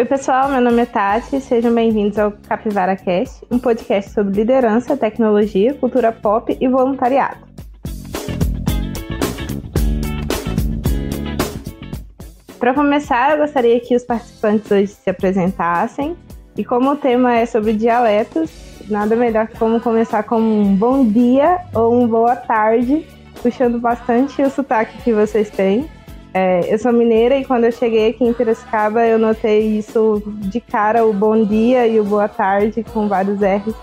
Oi, pessoal, meu nome é Tati, sejam bem-vindos ao Capivara Cast, um podcast sobre liderança, tecnologia, cultura pop e voluntariado. Para começar, eu gostaria que os participantes hoje se apresentassem, e como o tema é sobre dialetos, nada melhor que como começar com um bom dia ou um boa tarde, puxando bastante o sotaque que vocês têm. É, eu sou mineira e quando eu cheguei aqui em Piracicaba eu notei isso de cara, o bom dia e o boa tarde com vários R's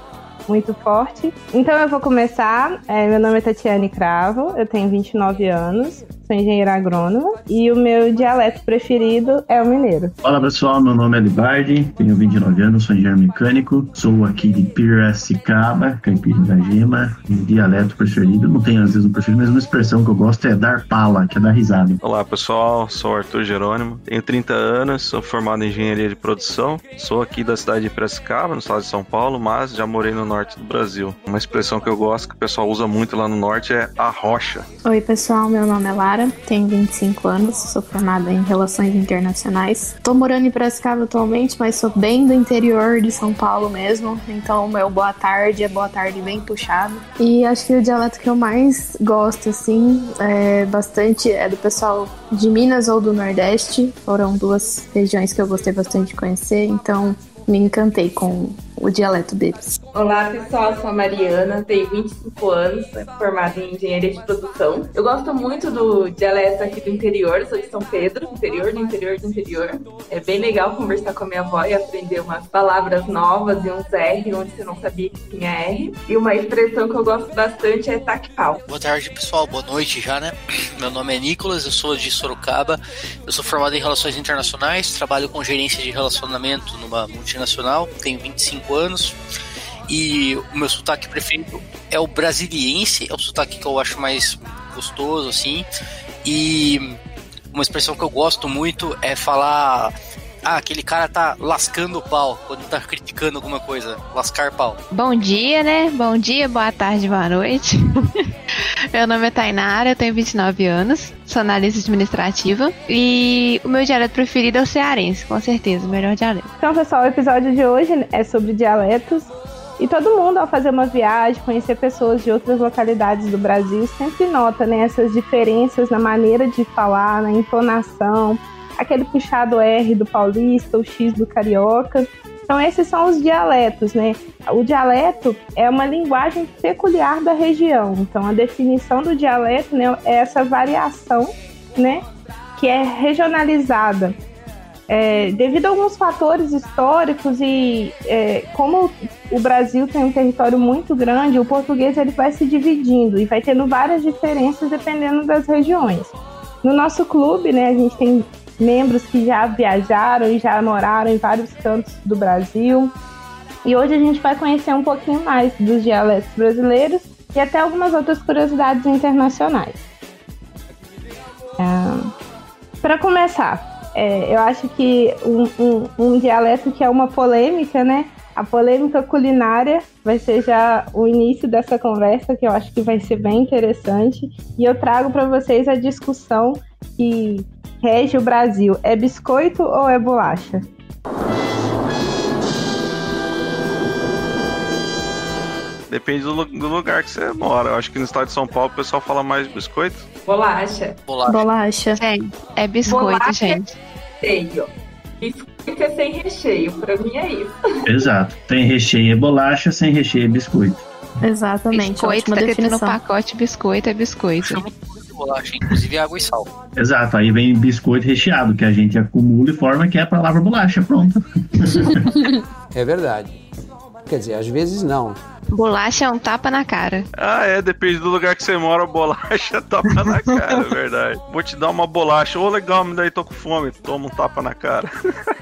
muito forte. Então eu vou começar. É, meu nome é Tatiane Cravo, eu tenho 29 anos, sou engenheira agrônoma e o meu dialeto preferido é o mineiro. Olá pessoal, meu nome é Libardi, tenho 29 anos, sou engenheiro mecânico, sou aqui de Piracicaba, Caipira da Gema, e dialeto preferido, não tenho às vezes um preferido, mas uma expressão que eu gosto é dar pala, que é dar risada. Olá pessoal, sou Arthur Jerônimo, tenho 30 anos, sou formado em engenharia de produção, sou aqui da cidade de Piracicaba, no estado de São Paulo, mas já morei no norte do Brasil. Uma expressão que eu gosto, que o pessoal usa muito lá no norte é a rocha. Oi pessoal, meu nome é Lara tenho 25 anos, sou formada em Relações Internacionais. Tô morando em Piracicaba atualmente, mas sou bem do interior de São Paulo mesmo, então meu boa tarde é boa tarde bem puxado. E acho que o dialeto que eu mais gosto, assim, é bastante é do pessoal de Minas ou do Nordeste. Foram duas regiões que eu gostei bastante de conhecer, então me encantei com o dialeto deles. Olá pessoal, sou a Mariana, tenho 25 anos, formada em engenharia de produção. Eu gosto muito do dialeto aqui do interior, sou de São Pedro, interior do interior do interior. É bem legal conversar com a minha avó e aprender umas palavras novas e uns R onde você não sabia que tinha R. E uma expressão que eu gosto bastante é tac-pau. Boa tarde pessoal, boa noite já, né? Meu nome é Nicolas, eu sou de Sorocaba, eu sou formado em Relações Internacionais, trabalho com gerência de relacionamento numa multinacional, tenho 25 anos. E o meu sotaque preferido é o brasiliense, é o sotaque que eu acho mais gostoso, assim. E uma expressão que eu gosto muito é falar. Ah, aquele cara tá lascando o pau quando tá criticando alguma coisa. Lascar pau. Bom dia, né? Bom dia, boa tarde, boa noite. meu nome é Tainara, eu tenho 29 anos, sou administrativa e o meu dialeto preferido é o cearense, com certeza, o melhor dialeto. Então, pessoal, o episódio de hoje é sobre dialetos. E todo mundo, ao fazer uma viagem, conhecer pessoas de outras localidades do Brasil, sempre nota né, essas diferenças na maneira de falar, na entonação, aquele puxado R do paulista, o X do carioca. Então, esses são os dialetos, né? O dialeto é uma linguagem peculiar da região. Então, a definição do dialeto né, é essa variação, né? Que é regionalizada. É, devido a alguns fatores históricos e é, como o Brasil tem um território muito grande, o português ele vai se dividindo e vai tendo várias diferenças dependendo das regiões. No nosso clube, né, a gente tem membros que já viajaram e já moraram em vários cantos do Brasil. E hoje a gente vai conhecer um pouquinho mais dos dialetos brasileiros e até algumas outras curiosidades internacionais. É, Para começar, é, eu acho que um, um, um dialeto que é uma polêmica, né? A polêmica culinária vai ser já o início dessa conversa, que eu acho que vai ser bem interessante. E eu trago para vocês a discussão que rege o Brasil. É biscoito ou é bolacha? Depende do, do, lugar que você mora. Eu acho que no estado de São Paulo o pessoal fala mais biscoito. Bolacha. Bolacha. Bolacha. Gente, é biscoito, Bolacha gente. É recheio. Biscoito é sem recheio. Pra mim é isso. Exato. Tem recheio é bolacha, sem recheio é biscoito. Exatamente. Biscoito, tá escrito no definição. pacote biscoito, é biscoito. Bolacha, inclusive água e sal. Exato. Aí vem biscoito recheado, que a gente acumula e forma que é a palavra bolacha. Pronto. É verdade. Quer dizer, às vezes não. Bolacha é um tapa na cara. Ah, é, depende do lugar que você mora, bolacha tapa na cara, é verdade. Vou te dar uma bolacha. Ô, legal, me daí tô com fome. Toma um tapa na cara.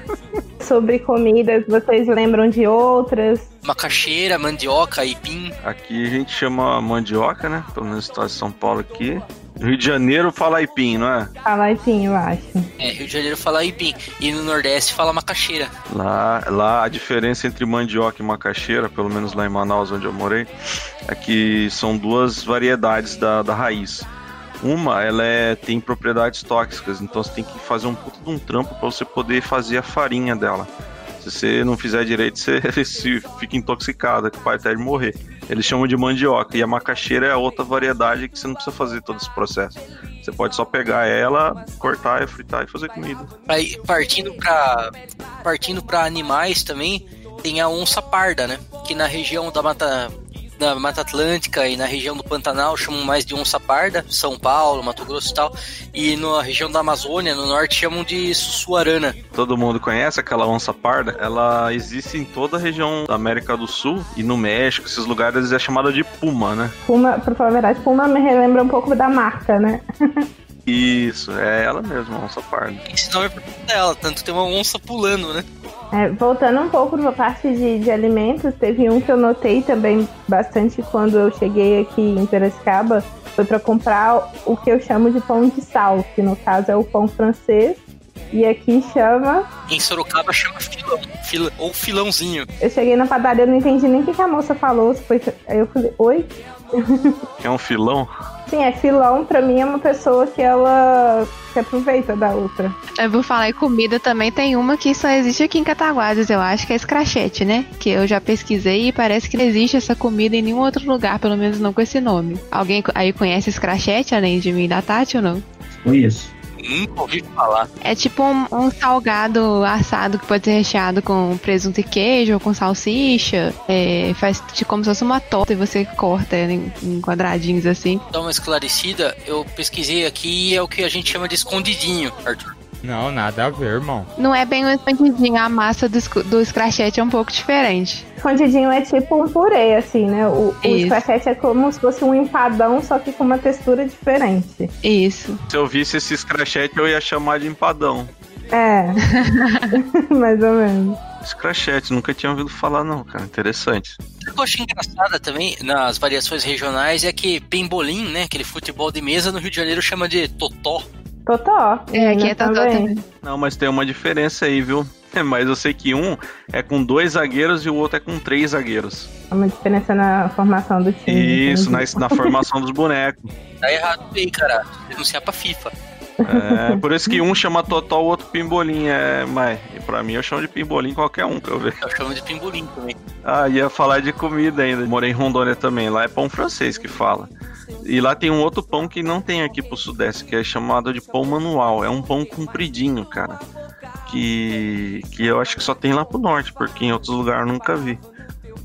Sobre comidas, vocês lembram de outras? Macaxeira, mandioca, aipim. Aqui a gente chama mandioca, né? Pelo menos no estado de São Paulo aqui. Rio de Janeiro fala aipim, não é? Fala sim, eu acho. É, Rio de Janeiro fala aipim. E no Nordeste fala macaxeira. Lá, lá a diferença entre mandioca e macaxeira, pelo menos lá em Manaus, onde eu morei, é que são duas variedades da, da raiz. Uma, ela é, tem propriedades tóxicas, então você tem que fazer um puto de um trampo para você poder fazer a farinha dela. Se você não fizer direito, você, você fica intoxicado, que pode até de morrer. Eles chamam de mandioca. E a macaxeira é outra variedade que você não precisa fazer todo esse processo. Você pode só pegar ela, cortar fritar e fazer comida. Aí, partindo para partindo animais também, tem a onça parda, né? Que na região da Mata da Mata Atlântica e na região do Pantanal chamam mais de onça parda, São Paulo, Mato Grosso e tal. E na região da Amazônia, no norte, chamam de sussuarana. Todo mundo conhece aquela onça parda? Ela existe em toda a região da América do Sul e no México, esses lugares é chamada de puma, né? Puma, pra falar a verdade, Puma me relembra um pouco da marca, né? Isso, é ela mesma, a onça parda. Esse nome é por conta dela, tanto tem uma onça pulando, né? É, voltando um pouco para a parte de, de alimentos, teve um que eu notei também bastante quando eu cheguei aqui em Piracicaba, foi para comprar o que eu chamo de pão de sal, que no caso é o pão francês, e aqui chama. Em Sorocaba chama filão, fila, ou filãozinho. Eu cheguei na padaria, eu não entendi nem o que, que a moça falou. Foi... Aí eu falei, oi? É um filão? Sim, é filão, pra mim é uma pessoa que ela se aproveita da outra. Eu vou falar em comida também, tem uma que só existe aqui em Cataguases, eu acho, que é escrachete, né? Que eu já pesquisei e parece que não existe essa comida em nenhum outro lugar, pelo menos não com esse nome. Alguém aí conhece escrachete, além de mim e da Tati ou não? Conheço. Nunca ouvi falar. É tipo um, um salgado assado que pode ser recheado com presunto e queijo ou com salsicha. É, faz de como se fosse uma torta e você corta em, em quadradinhos assim. Dá uma esclarecida, eu pesquisei aqui e é o que a gente chama de escondidinho, Arthur. Não, nada a ver, irmão. Não é bem um escondidinho, a massa do, do scratchete é um pouco diferente. Escondidinho é tipo um purê, assim, né? O, o escrachete é como se fosse um empadão, só que com uma textura diferente. Isso. Se eu visse esse escrachete, eu ia chamar de empadão. É, mais ou menos. Escrachete, nunca tinha ouvido falar não, cara. Interessante. O que eu achei engraçada também nas variações regionais é que pembolim, né, aquele futebol de mesa no Rio de Janeiro chama de totó. Totó. É, aqui né, é totó também. Não, mas tem uma diferença aí, viu? Mas eu sei que um é com dois zagueiros e o outro é com três zagueiros. Há uma diferença na formação do time. Isso, na, na formação dos bonecos. Tá errado aí, cara. Denunciar pra FIFA. É, por isso que um chama Totó, o outro Pimbolim. É, mas pra mim eu chamo de Pimbolim qualquer um que eu ver. Eu chamo de pembolim também. Ah, ia falar de comida ainda. Morei em Rondônia também. Lá é pão francês que fala. E lá tem um outro pão que não tem aqui pro Sudeste, que é chamado de pão manual. É um pão compridinho, cara. Que, que eu acho que só tem lá pro Norte, porque em outros lugares eu nunca vi.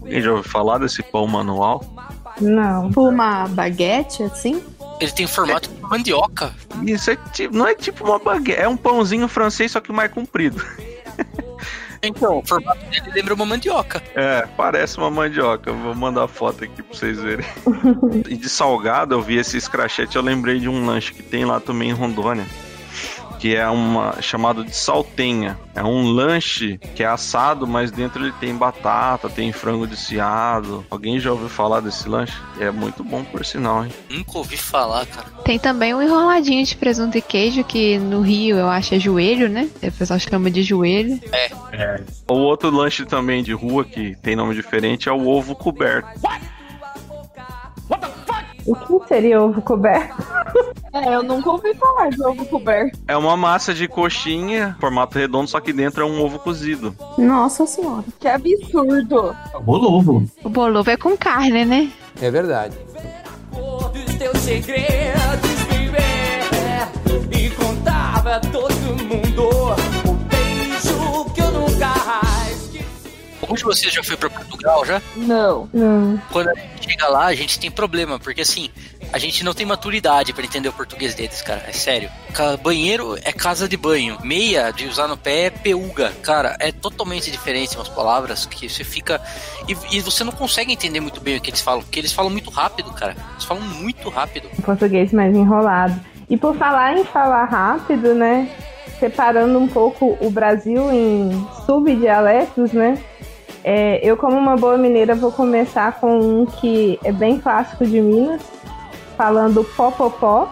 Alguém já ouviu falar desse pão manual? Não. Tipo uma baguete, assim? Ele tem formato de mandioca. Isso é tipo, não é tipo uma baguete, é um pãozinho francês, só que mais comprido. Então, o formato dele lembra uma mandioca. É, parece uma mandioca. Vou mandar foto aqui pra vocês verem. e de salgado, eu vi esse escrachete, eu lembrei de um lanche que tem lá também em Rondônia. Que é uma chamado de saltenha. É um lanche que é assado, mas dentro ele tem batata, tem frango desfiado. Alguém já ouviu falar desse lanche? É muito bom por sinal, hein? Nunca ouvi falar, cara. Tem também um enroladinho de presunto e queijo, que no Rio eu acho é joelho, né? O pessoal chama de joelho. O outro lanche também de rua que tem nome diferente é o ovo coberto. O que seria ovo coberto? É, eu nunca ouvi falar de ovo coberto. É uma massa de coxinha, formato redondo, só que dentro é um ovo cozido. Nossa senhora. Que absurdo. Bolovo. O bolovo é com carne, né? É verdade. dos teus segredos viver e contava a todo mundo o beijo que eu nunca esqueci. Algum de vocês já foi pra Portugal já? Não. Não. Quando a gente chega lá, a gente tem problema, porque assim, a gente não tem maturidade pra entender o português deles, cara. É sério. Banheiro é casa de banho. Meia de usar no pé é peuga. Cara, é totalmente diferente umas palavras que você fica. E, e você não consegue entender muito bem o que eles falam, porque eles falam muito rápido, cara. Eles falam muito rápido. Um português mais enrolado. E por falar em falar rápido, né? Separando um pouco o Brasil em subdialetos, né? É, eu, como uma boa mineira, vou começar com um que é bem clássico de Minas, falando popopó,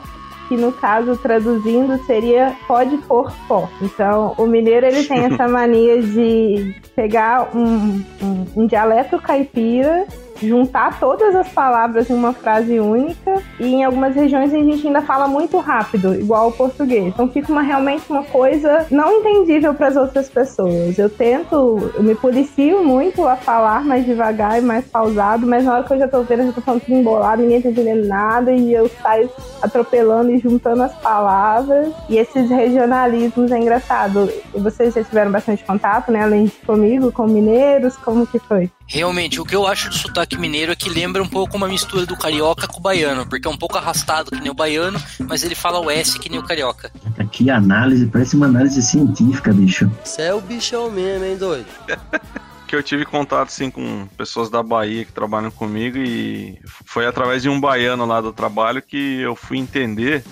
que no caso, traduzindo, seria pode pôr pó. Então, o mineiro ele tem essa mania de pegar um, um, um dialeto caipira juntar todas as palavras em uma frase única e em algumas regiões a gente ainda fala muito rápido, igual o português. Então fica uma, realmente uma coisa não entendível para as outras pessoas. Eu tento, eu me policio muito a falar mais devagar e mais pausado, mas na hora que eu já tô vendo, eu já tô falando tudo embolado, ninguém tá entendendo nada e eu saio atropelando e juntando as palavras. E esses regionalismos é engraçado. Vocês já tiveram bastante contato, né? Além de comigo, com mineiros, como que foi? Realmente, o que eu acho do sotaque mineiro é que lembra um pouco uma mistura do carioca com o baiano, porque é um pouco arrastado que nem o baiano, mas ele fala o S que nem o carioca. Aqui a análise parece uma análise científica, bicho. Você é o bichão mesmo, hein, doido? que eu tive contato assim com pessoas da Bahia que trabalham comigo e foi através de um baiano lá do trabalho que eu fui entender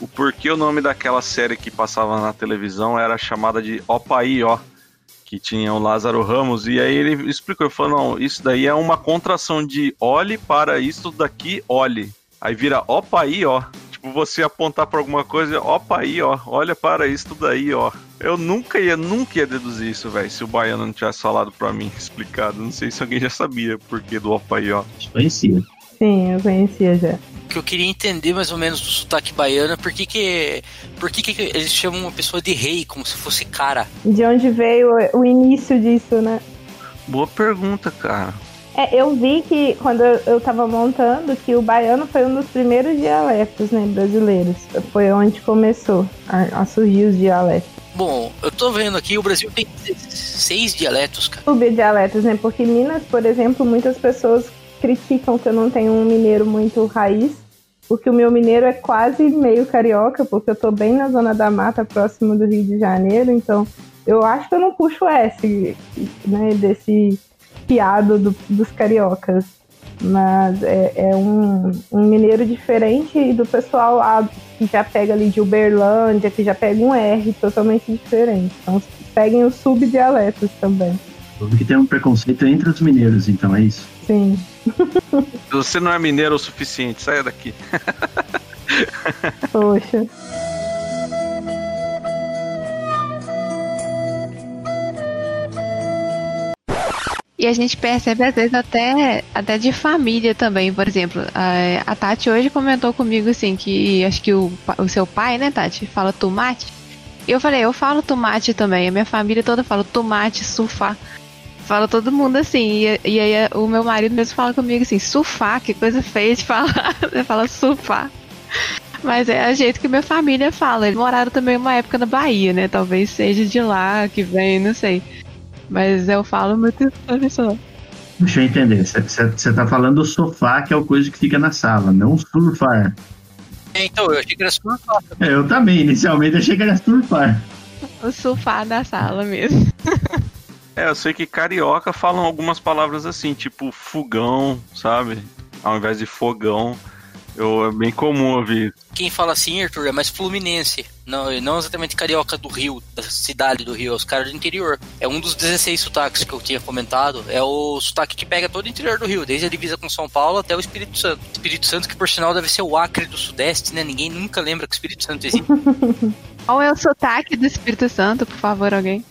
o porquê o nome daquela série que passava na televisão era chamada de Opaí, ó que tinha o Lázaro Ramos, e aí ele explicou, ele falou, não, isso daí é uma contração de olhe para isso daqui, olhe. Aí vira opa aí, ó. Tipo, você apontar para alguma coisa, opa aí, ó. Olha para isso daí, ó. Eu nunca ia, nunca ia deduzir isso, velho, se o baiano não tivesse falado para mim, explicado. Não sei se alguém já sabia por que do opa aí, ó. Conhecia. Sim, eu conhecia já que eu queria entender mais ou menos do sotaque baiano, por que que, por que, que eles chamam uma pessoa de rei, como se fosse cara? De onde veio o início disso, né? Boa pergunta, cara. É, eu vi que quando eu, eu tava montando que o baiano foi um dos primeiros dialetos, né, brasileiros. Foi onde começou a, a surgir os dialetos. Bom, eu tô vendo aqui, o Brasil tem seis dialetos, cara. Subdialetos, né? Porque Minas, por exemplo, muitas pessoas criticam que eu não tenho um mineiro muito raiz, porque o meu mineiro é quase meio carioca, porque eu tô bem na zona da mata, próximo do Rio de Janeiro, então eu acho que eu não puxo S, né, desse piado do, dos cariocas. Mas é, é um, um, mineiro diferente do pessoal lá que já pega ali de Uberlândia, que já pega um R totalmente diferente. Então peguem os subdialetos também. Que tem um preconceito entre os mineiros, então é isso? Sim. Você não é mineiro o suficiente, saia daqui. Poxa. E a gente percebe, às vezes, até, até de família também. Por exemplo, a, a Tati hoje comentou comigo assim que acho que o, o seu pai, né, Tati, fala tomate. E eu falei, eu falo tomate também. A minha família toda fala tomate, sufá. Fala todo mundo assim. E, e aí o meu marido mesmo fala comigo assim, surfar, que coisa feia de falar. Você fala surfar. Mas é a jeito que minha família fala. Eles moraram também uma época na Bahia, né? Talvez seja de lá que vem, não sei. Mas eu falo muito professor. Deixa eu entender. Você tá falando sofá, que é o coisa que fica na sala, não surfar. É, então, eu achei que era surfar. É, eu também, inicialmente achei que era surfar. O surfar da sala mesmo. É, eu sei que carioca falam algumas palavras assim, tipo fogão, sabe? Ao invés de fogão. Eu, é bem comum ouvir. Quem fala assim, Arthur, é mais fluminense. Não, não exatamente carioca do Rio, da cidade do Rio, é os caras do interior. É um dos 16 sotaques que eu tinha comentado. É o sotaque que pega todo o interior do Rio, desde a divisa com São Paulo até o Espírito Santo. Espírito Santo, que por sinal deve ser o Acre do Sudeste, né? Ninguém nunca lembra que o Espírito Santo existe. Qual é o sotaque do Espírito Santo, por favor, alguém?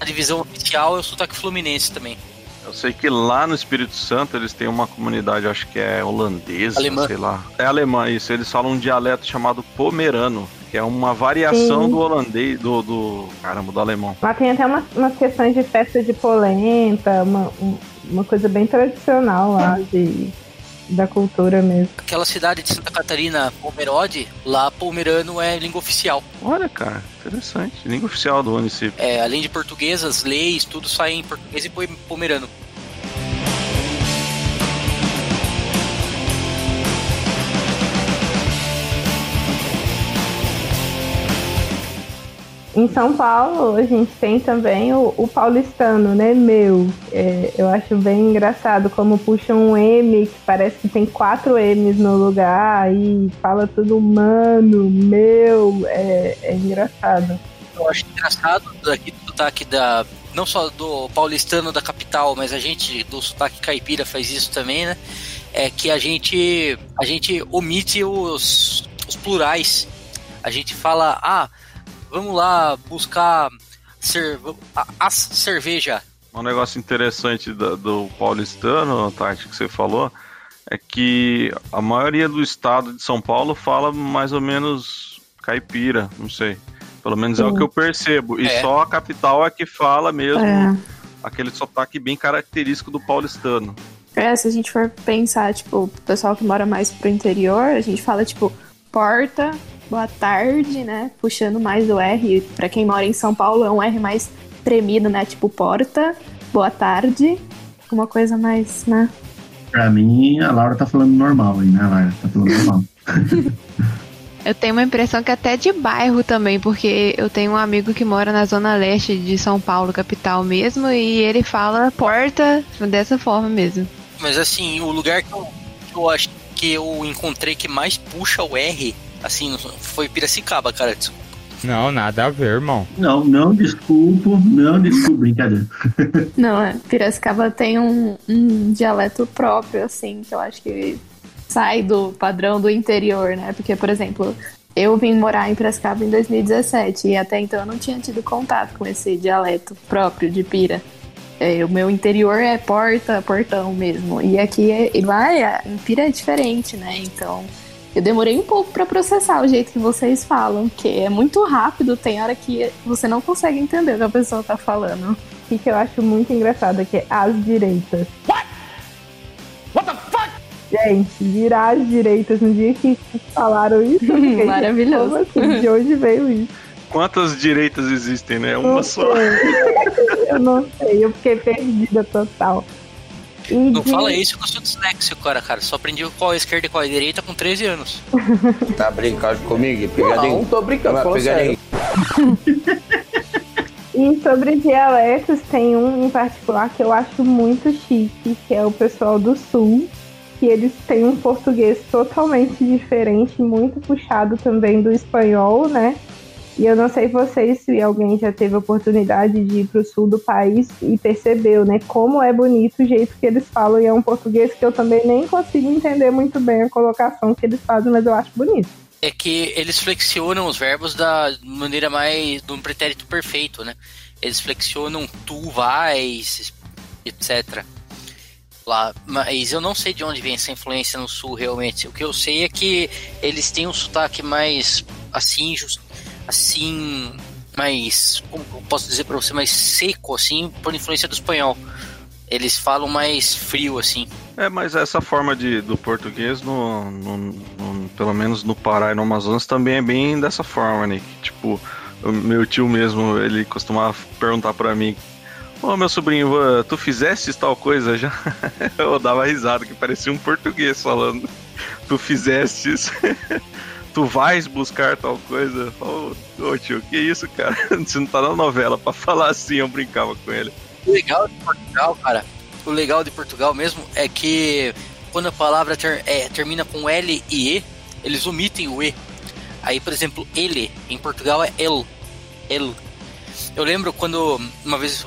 A divisão oficial é o sotaque fluminense também. Eu sei que lá no Espírito Santo eles têm uma comunidade, acho que é holandesa, alemã. sei lá. É alemã, isso. Eles falam um dialeto chamado pomerano, que é uma variação Sim. do holandês, do, do. Caramba, do alemão. Lá tem até umas, umas questões de festa de polenta, uma, uma coisa bem tradicional lá de da cultura mesmo. Aquela cidade de Santa Catarina, Pomerode, lá pomerano é língua oficial. Olha, cara, interessante. Língua oficial do município. É, além de português, as leis, tudo sai em português e pomerano. Em São Paulo, a gente tem também o, o paulistano, né? Meu. É, eu acho bem engraçado como puxa um M, que parece que tem quatro M's no lugar, e fala tudo mano, meu. É, é engraçado. Eu acho engraçado daqui do sotaque da. Não só do paulistano da capital, mas a gente do sotaque caipira faz isso também, né? É que a gente, a gente omite os, os plurais. A gente fala, ah, vamos lá buscar cer a, a cerveja. Um negócio interessante do, do paulistano, Tati, que você falou, é que a maioria do estado de São Paulo fala mais ou menos caipira, não sei. Pelo menos é o que eu percebo. E É. só a capital é que fala mesmo É. aquele sotaque bem característico do paulistano. É, se a gente for pensar, tipo, o pessoal que mora mais pro interior, a gente fala, tipo, porta, boa tarde, né? Puxando mais o R. Pra quem mora em São Paulo, é um R mais tremido, né? Tipo, porta, boa tarde. Uma coisa mais, né? Pra mim, a Laura tá falando normal aí, né, Laura? Tá falando normal. Eu tenho uma impressão que até de bairro também, porque eu tenho um amigo que mora na zona leste de São Paulo, capital mesmo, e ele fala porta dessa forma mesmo. Mas assim, o lugar que eu, que eu acho que eu encontrei que mais puxa o R, assim, foi Piracicaba, cara. Não, nada a ver, irmão. Não, não desculpo, não desculpo, brincadeira. Não, é. Piracicaba tem um, um dialeto próprio, assim, que eu acho que sai do padrão do interior, né? Porque, por exemplo, eu vim morar em Piracicaba em 2017 e até então eu não tinha tido contato com esse dialeto próprio de Pira. É, o meu interior é porta, portão mesmo. E aqui, é, e lá é, em Pira é diferente, né? Então, eu demorei um pouco pra processar o jeito que vocês falam, que é muito rápido, tem hora que você não consegue entender o que a pessoa tá falando. O que, eu acho muito engraçado é que é as direitas. What? What the fuck? Gente, virar as direitas no dia que falaram isso. fiquei, Maravilhoso. Assim? De onde veio isso? Quantas direitas existem, né? Uma só. eu não sei, eu fiquei perdida total. E Não fala isso que eu sou disléxico, cara, cara. Só aprendi qual é a esquerda e qual é a direita com 13 anos. Tá brincando comigo? Pegadinha. Não, tô brincando, falando pegadinha. E sobre dialetos, tem um em particular que eu acho muito chique, que é o pessoal do Sul, que eles têm um português totalmente diferente, muito puxado também do espanhol, né? E eu não sei vocês se alguém já teve a oportunidade de ir para o sul do país e percebeu, né, como é bonito o jeito que eles falam, e é um português que eu também nem consigo entender muito bem a colocação que eles fazem, mas eu acho bonito. É que eles flexionam os verbos da maneira mais. um pretérito perfeito, né? Eles flexionam tu, vais, etc. Lá. Mas eu não sei de onde vem essa influência no sul realmente. O que eu sei é que eles têm um sotaque mais assim, just, assim, mais. Como posso dizer pra você? Mais seco, assim, por influência do espanhol. Eles falam mais frio, assim. É, mas essa forma de, do português, no, no- no- pelo menos no Pará e no Amazonas, também é bem dessa forma, né? Tipo, meu tio mesmo, ele costumava perguntar pra mim: Ô meu sobrinho, tu fizeste tal coisa já? Eu dava risada, que parecia um português falando: Tu fizestes. Tu vais buscar tal coisa? Ô, ô, tio, que isso, cara? Você não tá na novela pra falar assim, eu brincava com ele. O legal de Portugal, cara, o legal de Portugal mesmo é que quando a palavra ter- é, termina com L e E, eles omitem o E. Aí, por exemplo, ele em Portugal é el. El. Eu lembro quando uma vez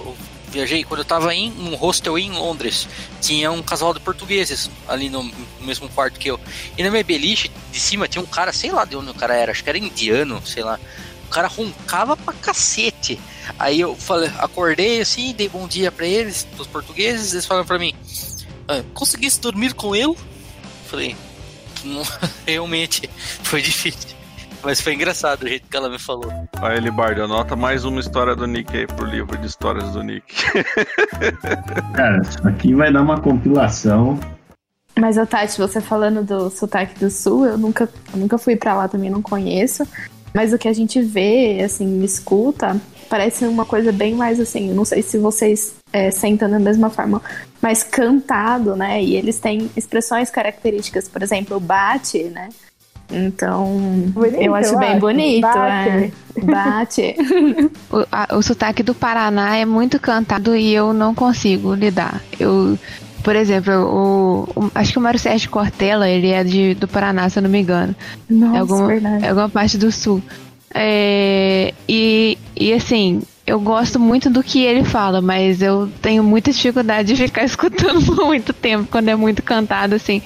viajei, quando eu tava em um hostel em Londres, tinha um casal de portugueses ali no, no mesmo quarto que eu. E na minha beliche de cima tinha um cara, sei lá de onde o cara era, acho que era indiano, sei lá. O cara roncava pra cacete. Aí eu falei, acordei assim, dei bom dia pra eles, dos portugueses, eles falaram pra mim: ah, conseguisse dormir com ele? Falei, "Não, realmente foi difícil. Mas foi engraçado o jeito que ela me falou. Aí, Libardo, anota mais uma história do Nick aí pro livro de histórias do Nick. Cara, isso aqui vai dar uma compilação. Mas, ô Tati, você falando do sotaque do sul, eu nunca, eu nunca fui pra lá também, não conheço. Mas o que a gente vê, assim, escuta, parece uma coisa bem mais assim. Eu não sei se vocês é, sentam da mesma forma, mas cantado, né? E eles têm expressões características, por exemplo, o bate, né? Então, Bonito, eu acho bem bonito. Bate. é. Bate. O, a- o sotaque do Paraná é muito cantado e eu não consigo lidar. Eu, por exemplo, o, o- acho que o Mário Sérgio Cortella, ele é de, do Paraná, se eu não me engano. Nossa, é alguma, verdade. é alguma parte do sul. É, e, e assim, eu gosto muito do que ele fala, mas eu tenho muita dificuldade de ficar escutando por muito tempo quando é muito cantado, assim.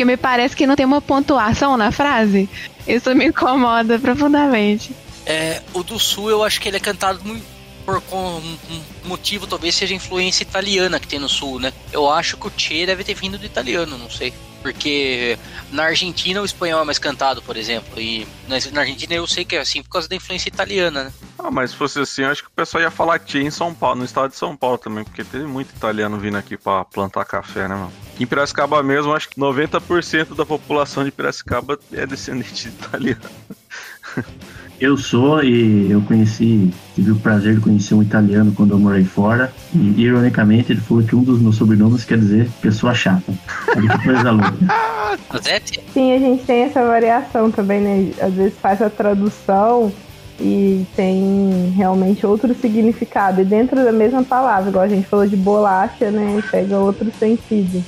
Porque me parece que não tem uma pontuação na frase. Isso me incomoda profundamente. É, o do sul eu acho que ele é cantado muito, por um motivo talvez seja a influência italiana que tem no sul, né? Eu acho que o Che deve ter vindo do italiano, não sei. Porque na Argentina o espanhol é mais cantado, por exemplo. E na na Argentina eu sei que é assim por causa da influência italiana, né? Ah, mas se fosse assim, acho que o pessoal ia falar Tchê em São Paulo, no estado de São Paulo também, porque teve muito italiano vindo aqui pra plantar café, né, mano? Em Piracicaba mesmo, acho que 90% da população de Piracicaba é descendente de italiano. Eu sou e eu conheci, tive o prazer de conhecer um italiano quando eu morei fora. E ironicamente ele falou que um dos meus sobrenomes quer dizer pessoa chata. Olha que coisa louca. Sim, a gente tem essa variação também, né? Às vezes faz a tradução e tem realmente outro significado. E dentro da mesma palavra, igual a gente falou de bolacha, né? Pega outro sentido.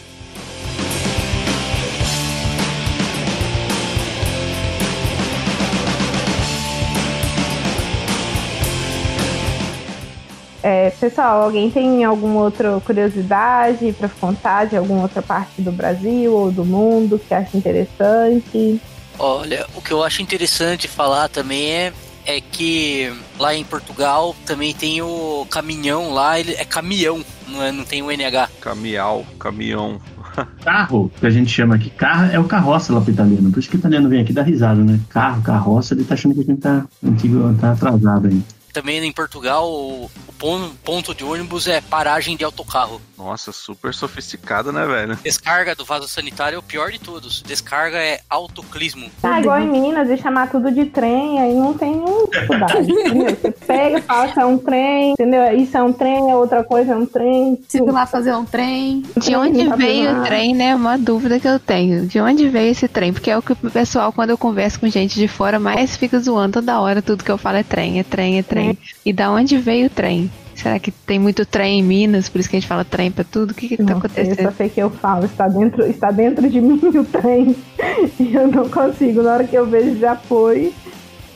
É, pessoal, alguém tem alguma outra curiosidade para contar de alguma outra parte do Brasil ou do mundo que acha interessante? Olha, o que eu acho interessante falar também é, é que lá em Portugal também tem o caminhão lá, ele é caminhão, não, é, não tem o NH. Caminhal, caminhão. Carro, que a gente chama aqui, carro é o carroça lá pro italiano. Por isso que o italiano vem aqui dar risada, né? Carro, carroça, ele tá achando que a gente tá, antigo, tá atrasado aí. Também em Portugal o, o pon- ponto de ônibus é paragem de autocarro. Nossa, super sofisticada, né, velho? Descarga do vaso sanitário é o pior de todos. Descarga é autoclismo. Ah, igual em Minas, e chamar tudo de trem, aí não tem nenhuma dificuldade? Você pega e fala que é um trem, entendeu? Isso é um trem, é outra coisa é um trem. Sigo lá fazer um trem. De onde Não veio o trem, né? Uma dúvida que eu tenho. De onde veio esse trem? Porque é o que o pessoal, quando eu converso com gente de fora, mais fica zoando toda hora. Tudo que eu falo é trem, é trem, é trem. E da onde veio o trem? Será que tem muito trem em Minas, por isso que a gente fala trem pra tudo? O que que tá Não sei, eu acontecendo? só sei que eu falo, está dentro, está dentro de mim o trem. E eu não consigo. Na hora que eu vejo, já foi.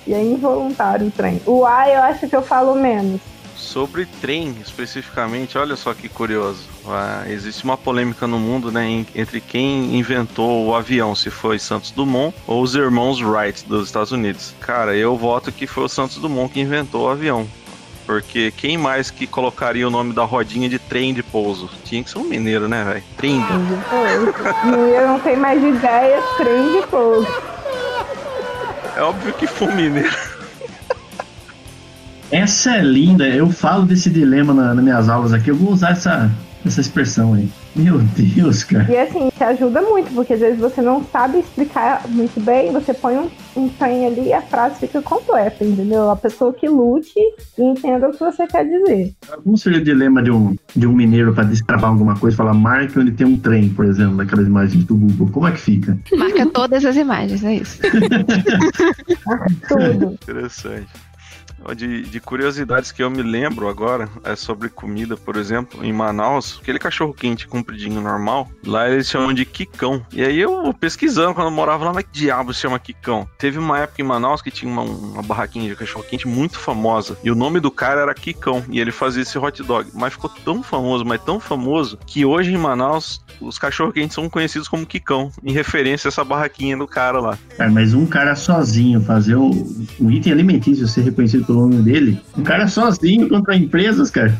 E é involuntário o trem. O A eu acho que eu falo menos. Sobre trem, especificamente, olha só que curioso. Ah, existe uma polêmica no mundo, né, entre quem inventou o avião, se foi Santos Dumont ou os irmãos Wright dos Estados Unidos. Cara, eu voto que foi o Santos Dumont que inventou o avião. Porque quem mais que colocaria o nome da rodinha de trem de pouso? Tinha que ser um mineiro, né, velho? Trem. Eu não tenho mais ideia, trem de fogo. É óbvio que foi um mineiro. Essa é linda. Eu falo desse dilema na- nas minhas aulas aqui. Eu vou usar essa, essa expressão aí. Meu Deus, cara. E assim, te ajuda muito, porque às vezes você não sabe explicar muito bem, você põe um, um trem ali e a frase fica completa, entendeu? A pessoa que lute e entenda o que você quer dizer. Como seria o dilema de um, de um mineiro para destravar alguma coisa? Falar, marque onde tem um trem, por exemplo, naquelas imagens do Google. Como é que fica? Marca todas as imagens, é isso. Tudo. Interessante. De, de curiosidades que eu me lembro agora é sobre comida, por exemplo, em Manaus, aquele cachorro quente compridinho normal, lá eles chamam de quicão. E aí eu pesquisando quando eu morava lá, mas que diabo se chama quicão? Teve uma época em Manaus que tinha uma, uma barraquinha de cachorro quente muito famosa, e o nome do cara era Quicão, e ele fazia esse hot dog, mas ficou tão famoso, mas tão famoso, que hoje em Manaus os cachorro quentes são conhecidos como Quicão, em referência a essa barraquinha do cara lá. Cara, mas um cara sozinho fazer o, um item alimentício ser reconhecido pelo nome dele, um cara sozinho contra empresas, cara.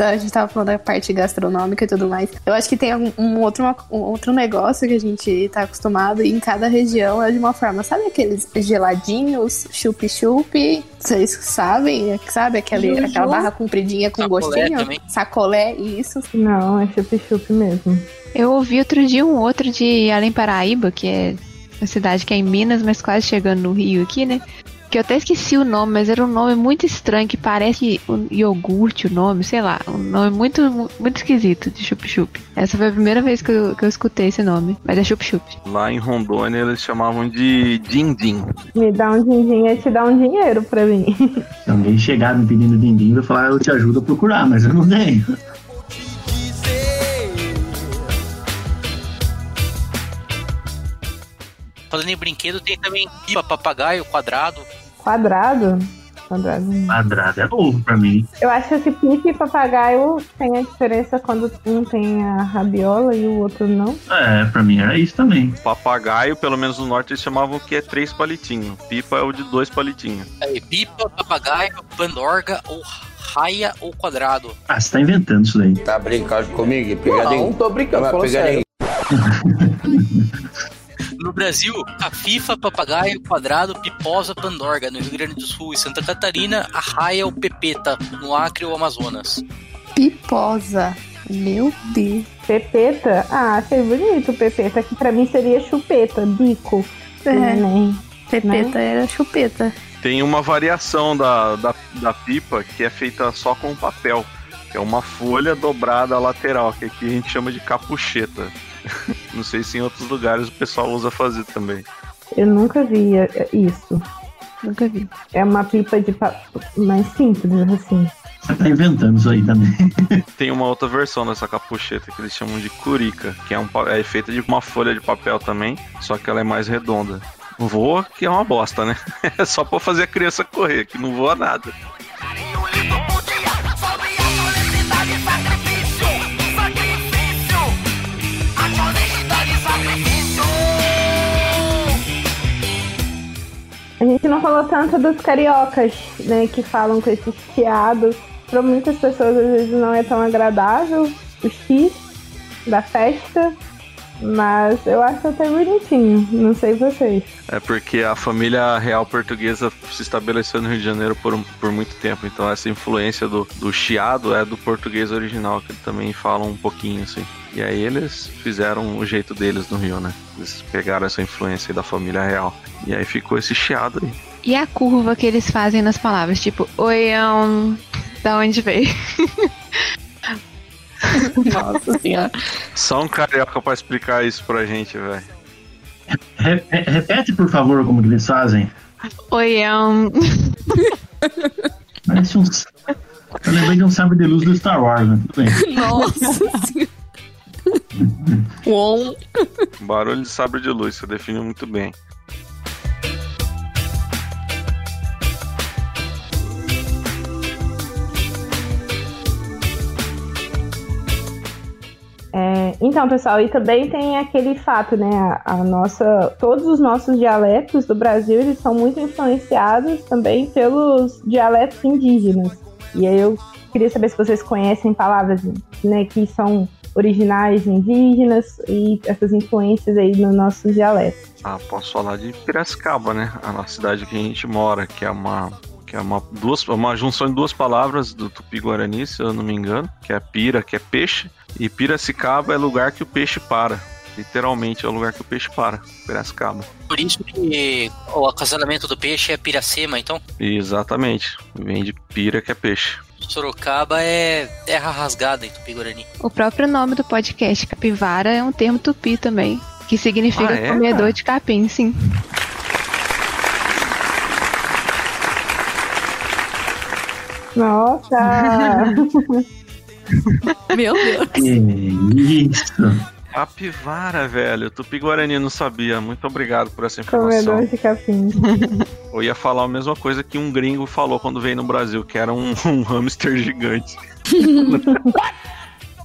A gente tava falando da parte gastronômica e tudo mais. Eu acho que tem um, um outro, um outro negócio que a gente tá acostumado e em cada região é de uma forma. Sabe aqueles geladinhos, chup-chup? Vocês sabem? Sabe aquele, Juju. aquela barra compridinha com Sacolé gostinho? também. Sacolé, isso. Não, é chup-chup mesmo. Eu ouvi outro dia um outro de Além Paraíba, que é uma cidade que é em Minas, mas quase chegando no Rio aqui, né? Que eu até esqueci o nome, mas era um nome muito estranho, que parece um iogurte o nome, sei lá. Um nome muito, muito esquisito de chup-chup. Essa foi a primeira vez que eu, que eu escutei esse nome, mas é chup-chup. Lá em Rondônia eles chamavam de din-din. Me dá um din-din é te dar um dinheiro pra mim. Se alguém chegar me pedindo din-din, eu falar, eu te ajudo a procurar, mas eu não tenho. Falando em brinquedo, tem também pipa, papagaio, quadrado. Quadrado? Quadrado. não. Quadrado é novo pra mim. Eu acho que esse pique e papagaio tem a diferença quando um tem a rabiola e o outro não. É, pra mim era isso também. Papagaio, pelo menos no norte, eles chamavam que é três palitinhos. Pipa é o de dois palitinhos. Aí, pipa, papagaio, pandorga ou raia ou quadrado. Ah, você tá inventando isso daí. Tá brincando comigo? Pegadinha? Não, tô brincando, falando pegadinha. No Brasil, cafifa, papagaio, quadrado, piposa, pandorga. No Rio Grande do Sul e Santa Catarina, a raia ou pepeta. No Acre ou Amazonas. Piposa. Meu Deus. Pepeta? Ah, achei bonito pepeta, que pra mim seria chupeta, bico. É. do neném. Pepeta era chupeta. Tem uma variação da, da, da pipa que é feita só com papel. Que é uma folha dobrada lateral, que aqui a gente chama de capucheta. Não sei se em outros lugares o pessoal usa fazer também. Eu nunca vi eh, isso. Nunca vi. É uma pipa de papo mais simples, assim. Você tá inventando isso aí também. Tem uma outra versão dessa capucheta que eles chamam de curica, que é, um, é feita de uma folha de papel também, só que ela é mais redonda. Voa, que é uma bosta, né? É só pra fazer a criança correr, que não voa nada. Não falou tanto dos cariocas, né, que falam com esse chiado. Para muitas pessoas às vezes não é tão agradável o X da festa, mas eu acho até bonitinho. Não sei vocês. É porque a família real portuguesa se estabeleceu no Rio de Janeiro por, um- por muito tempo, então essa influência do, do chiado é do português original, que também falam um pouquinho assim. E aí eles fizeram o jeito deles no Rio, né? Eles pegaram essa influência da família real. E aí ficou esse chiado aí. E a curva que eles fazem nas palavras, tipo, oião, da onde veio? Nossa senhora. Só um carioca pra explicar isso pra gente, velho. Re- re- repete, por favor, como que eles fazem. Oião. Parece uns. Eu lembrei de um sabre de luz do Star Wars, né? Tudo bem. Nossa senhora. Uom. Barulho de sabre de luz, você definiu muito bem. Então, pessoal, e também tem aquele fato, né? A, a nossa, todos os nossos dialetos do Brasil eles são muito influenciados também pelos dialetos indígenas. E aí eu queria saber se vocês conhecem palavras, né, que são originais indígenas e essas influências aí no nosso dialeto. Ah, posso falar de Piracicaba, né? A nossa cidade que a gente mora, que é uma que é uma, duas, uma junção de duas palavras do Tupi-Guarani, se eu não me engano, que é pira, que é peixe, e Piracicaba é lugar que o peixe para. Literalmente é o lugar que o peixe para, Piracicaba. Por isso que o acasalamento do peixe é piracema, então. Exatamente, vem de pira, que é peixe. Sorocaba é terra rasgada em Tupi-Guarani. O próprio nome do podcast, capivara, é um termo tupi também, que significa Ah, é, comedor cara? de capim, sim. Nossa! Meu Deus. Que isso. Capivara, velho. Tupi-Guarani não sabia. Muito obrigado por essa informação. Comedor de capim. Eu ia falar a mesma coisa que um gringo falou quando veio no Brasil, que era um, um hamster gigante.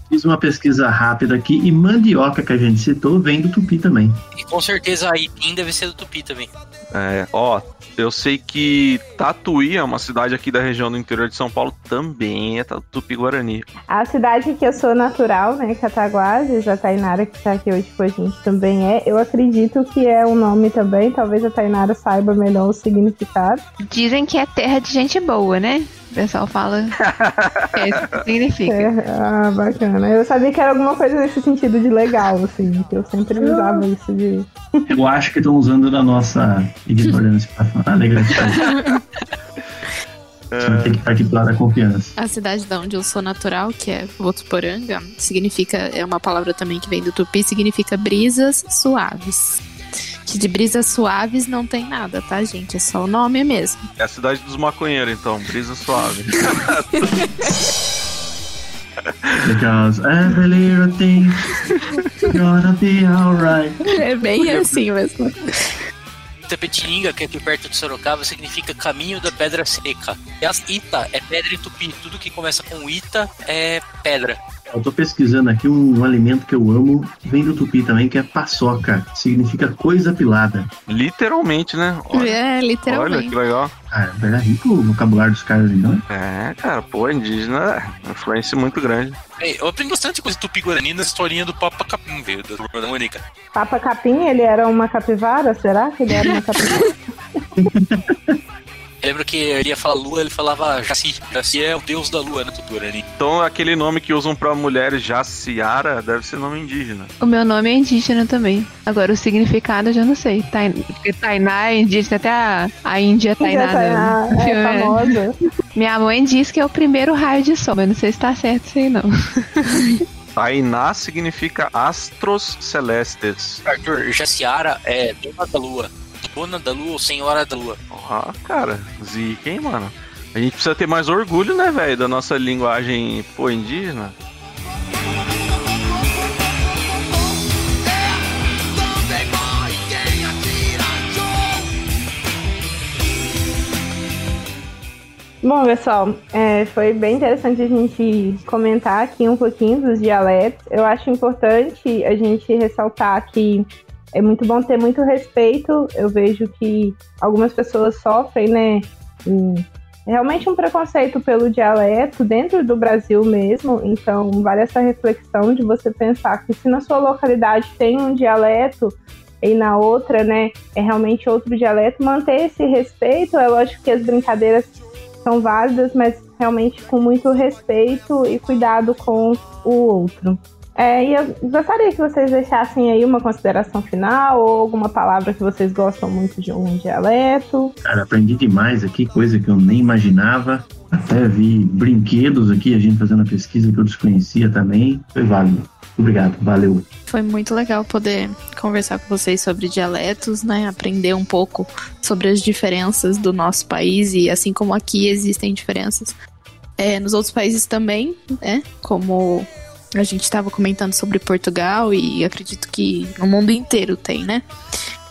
Fiz uma pesquisa rápida aqui e mandioca que a gente citou vem do tupi também. E com certeza a Ipim deve ser do Tupi também. É, ó, eu sei que Tatuí é uma cidade aqui da região do interior de São Paulo, também é Tupi-Guarani. A cidade que eu sou natural, né, Cataguases, a Tainara que tá aqui hoje com a gente também é. Eu acredito que é um nome também, talvez a Tainara saiba melhor o significado. Dizem que é terra de gente boa, né? O pessoal fala que é isso que significa. É, ah, bacana. Eu sabia que era alguma coisa nesse sentido de legal, assim, que eu sempre usava isso de. Eu acho que estão usando da nossa ignorância pra falar vai ter que participar da confiança. A cidade da onde eu sou natural, que é Votuporanga, significa, é uma palavra também que vem do tupi, significa brisas suaves. Que de brisas suaves não tem nada, tá, gente? É só o nome mesmo. É a cidade dos maconheiros, então, brisa suave. Because every little thing gonna be alright. É bem assim mesmo. Itapetininga, que é aqui perto de Sorocaba, significa caminho da pedra seca. E as Ita é pedra em tupi. Tudo que começa com Ita é pedra. Eu tô pesquisando aqui um, um alimento que eu amo, vem do tupi também, que é paçoca. Significa coisa pilada. Literalmente, né? É, literalmente. Olha que legal. Cara, era rico o vocabulário dos caras, então. É, cara, pô, indígena é influência muito grande. Ei, eu aprendi bastante coisa tupi-guarani na historinha do Papa Capim, veio da turma da Mônica. Papa Capim, ele era uma capivara? Será que ele era uma capivara? Eu lembro que ele ia falar lua, ele falava Jaci. Jaci é o deus da lua, né, tupi-guarani. Então, aquele nome que usam pra mulheres Jaciara deve ser nome indígena. O meu nome é indígena também. Agora, o significado eu já não sei. Tain... Porque Tainá é indígena, até a, a Índia Tainá. Já tá, do é, né? famosa. Minha mãe diz que é o primeiro raio de sol, mas não sei se tá certo isso aí, não. Tainá significa astros celestes. Arthur, Jaciara é dona da lua. Dona da lua ou senhora da lua. Ah, cara, zica, hein, mano? A gente precisa ter mais orgulho, né, velho, da nossa linguagem, pô, indígena. Bom, pessoal, é, foi bem interessante a gente comentar aqui um pouquinho dos dialetos. Eu acho importante a gente ressaltar que é muito bom ter muito respeito. Eu vejo que algumas pessoas sofrem, né? um- realmente um preconceito pelo dialeto dentro do Brasil mesmo. Então, vale essa reflexão de você pensar que se na sua localidade tem um dialeto e na outra, né, é realmente outro dialeto, manter esse respeito. É lógico que as brincadeiras são válidas, mas realmente com muito respeito e cuidado com o outro. É, e eu gostaria que vocês deixassem aí uma consideração final ou alguma palavra que vocês gostam muito de um dialeto. Cara, aprendi demais aqui, coisa que eu nem imaginava. Até vi brinquedos aqui, a gente fazendo a pesquisa que eu desconhecia também. Foi válido. Obrigado, valeu. Foi muito legal poder conversar com vocês sobre dialetos, né? Aprender um pouco sobre as diferenças do nosso país e assim como aqui existem diferenças é, nos outros países também, né? Como a gente estava comentando sobre Portugal e acredito que no mundo inteiro tem, né?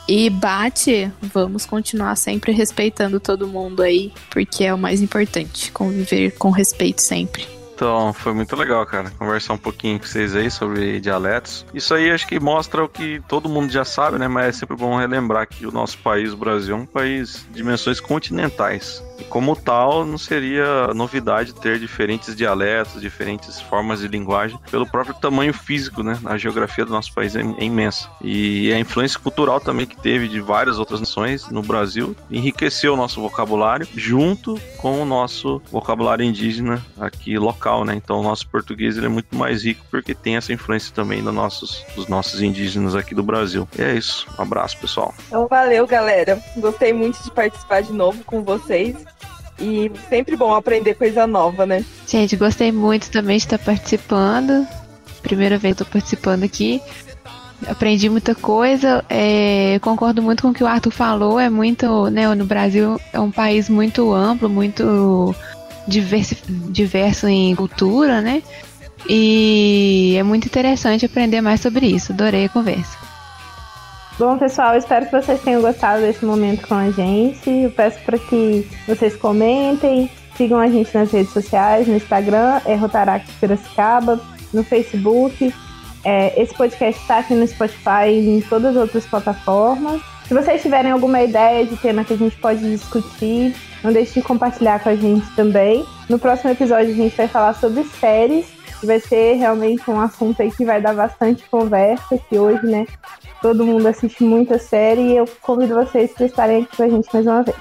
E bate, vamos continuar sempre respeitando todo mundo aí, porque é o mais importante, conviver com respeito sempre. Então, foi muito legal, cara, conversar um pouquinho com vocês aí sobre dialetos. Isso aí acho que mostra o que todo mundo já sabe, né? Mas é sempre bom relembrar que o nosso país, o Brasil, é um país de dimensões continentais. E como tal, não seria novidade ter diferentes dialetos, diferentes formas de linguagem, pelo próprio tamanho físico, né? A geografia do nosso país é é imensa. E a influência cultural também que teve de várias outras nações no Brasil enriqueceu o nosso vocabulário junto com o nosso vocabulário indígena aqui local, né? Então o nosso português ele é muito mais rico porque tem essa influência também dos nossos, dos nossos indígenas aqui do Brasil. E é isso. Um abraço, pessoal. Então valeu, galera. Gostei muito de participar de novo com vocês. E sempre bom aprender coisa nova, né? Gente, gostei muito também de estar participando. Primeira vez que eu tô participando aqui. Aprendi muita coisa. é, concordo muito com o que o Arthur falou. É muito, né? No Brasil é um país muito amplo, muito diverso em cultura, né? E é muito interessante aprender mais sobre isso. Adorei a conversa. Bom, pessoal, espero que vocês tenham gostado desse momento com a gente. Eu peço para que vocês comentem, sigam a gente nas redes sociais, no Instagram, é Rotaract Piracicaba, no Facebook. É, esse podcast está aqui no Spotify e em todas as outras plataformas. Se vocês tiverem alguma ideia de tema que a gente pode discutir, não deixe de compartilhar com a gente também. No próximo episódio a gente vai falar sobre séries, que vai ser realmente um assunto aí que vai dar bastante conversa, que hoje, né, todo mundo assiste muita série e eu convido vocês para estarem aqui com a gente mais uma vez.